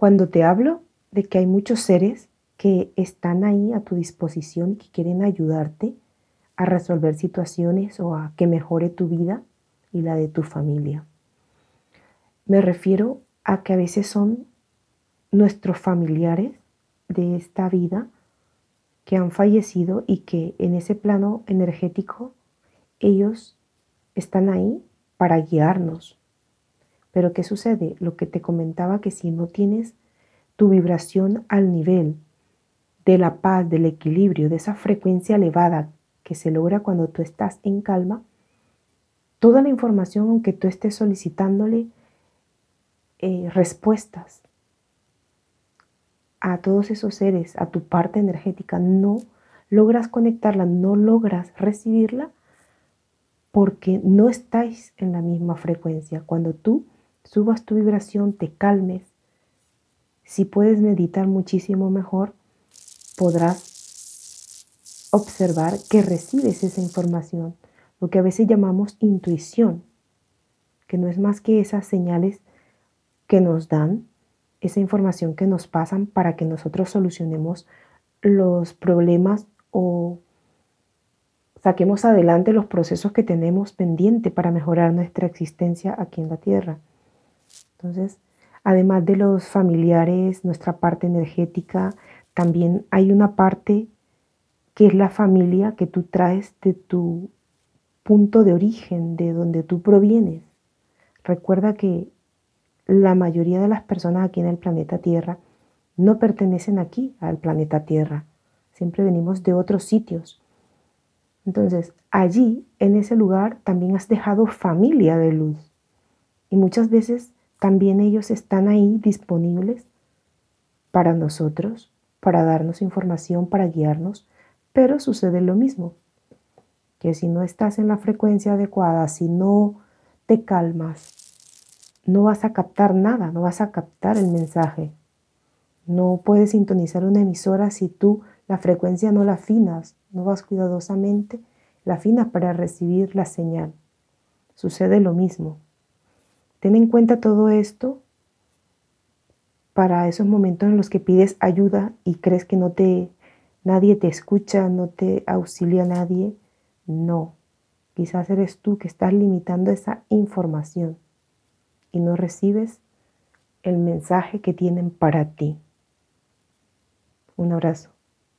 Cuando te hablo de que hay muchos seres que están ahí a tu disposición y que quieren ayudarte a resolver situaciones o a que mejore tu vida y la de tu familia. Me refiero a que a veces son nuestros familiares de esta vida que han fallecido y que en ese plano energético ellos están ahí para guiarnos. Pero ¿qué sucede? Lo que te comentaba que si no tienes tu vibración al nivel de la paz, del equilibrio, de esa frecuencia elevada que se logra cuando tú estás en calma, toda la información, aunque tú estés solicitándole eh, respuestas a todos esos seres, a tu parte energética, no logras conectarla, no logras recibirla porque no estáis en la misma frecuencia. Cuando tú subas tu vibración, te calmes, si puedes meditar muchísimo mejor, podrás observar que recibes esa información, lo que a veces llamamos intuición, que no es más que esas señales que nos dan, esa información que nos pasan para que nosotros solucionemos los problemas o saquemos adelante los procesos que tenemos pendiente para mejorar nuestra existencia aquí en la Tierra. Entonces, además de los familiares, nuestra parte energética, también hay una parte que es la familia que tú traes de tu punto de origen, de donde tú provienes. Recuerda que la mayoría de las personas aquí en el planeta Tierra no pertenecen aquí al planeta Tierra. Siempre venimos de otros sitios. Entonces, allí, en ese lugar, también has dejado familia de luz. Y muchas veces también ellos están ahí disponibles para nosotros, para darnos información, para guiarnos, pero sucede lo mismo, que si no estás en la frecuencia adecuada, si no te calmas, no vas a captar nada, no vas a captar el mensaje. No puedes sintonizar una emisora si tú la frecuencia no la afinas, no vas cuidadosamente, la afinas para recibir la señal. Sucede lo mismo. Ten en cuenta todo esto para esos momentos en los que pides ayuda y crees que no te nadie te escucha, no te auxilia nadie. No. Quizás eres tú que estás limitando esa información y no recibes el mensaje que tienen para ti. Un abrazo.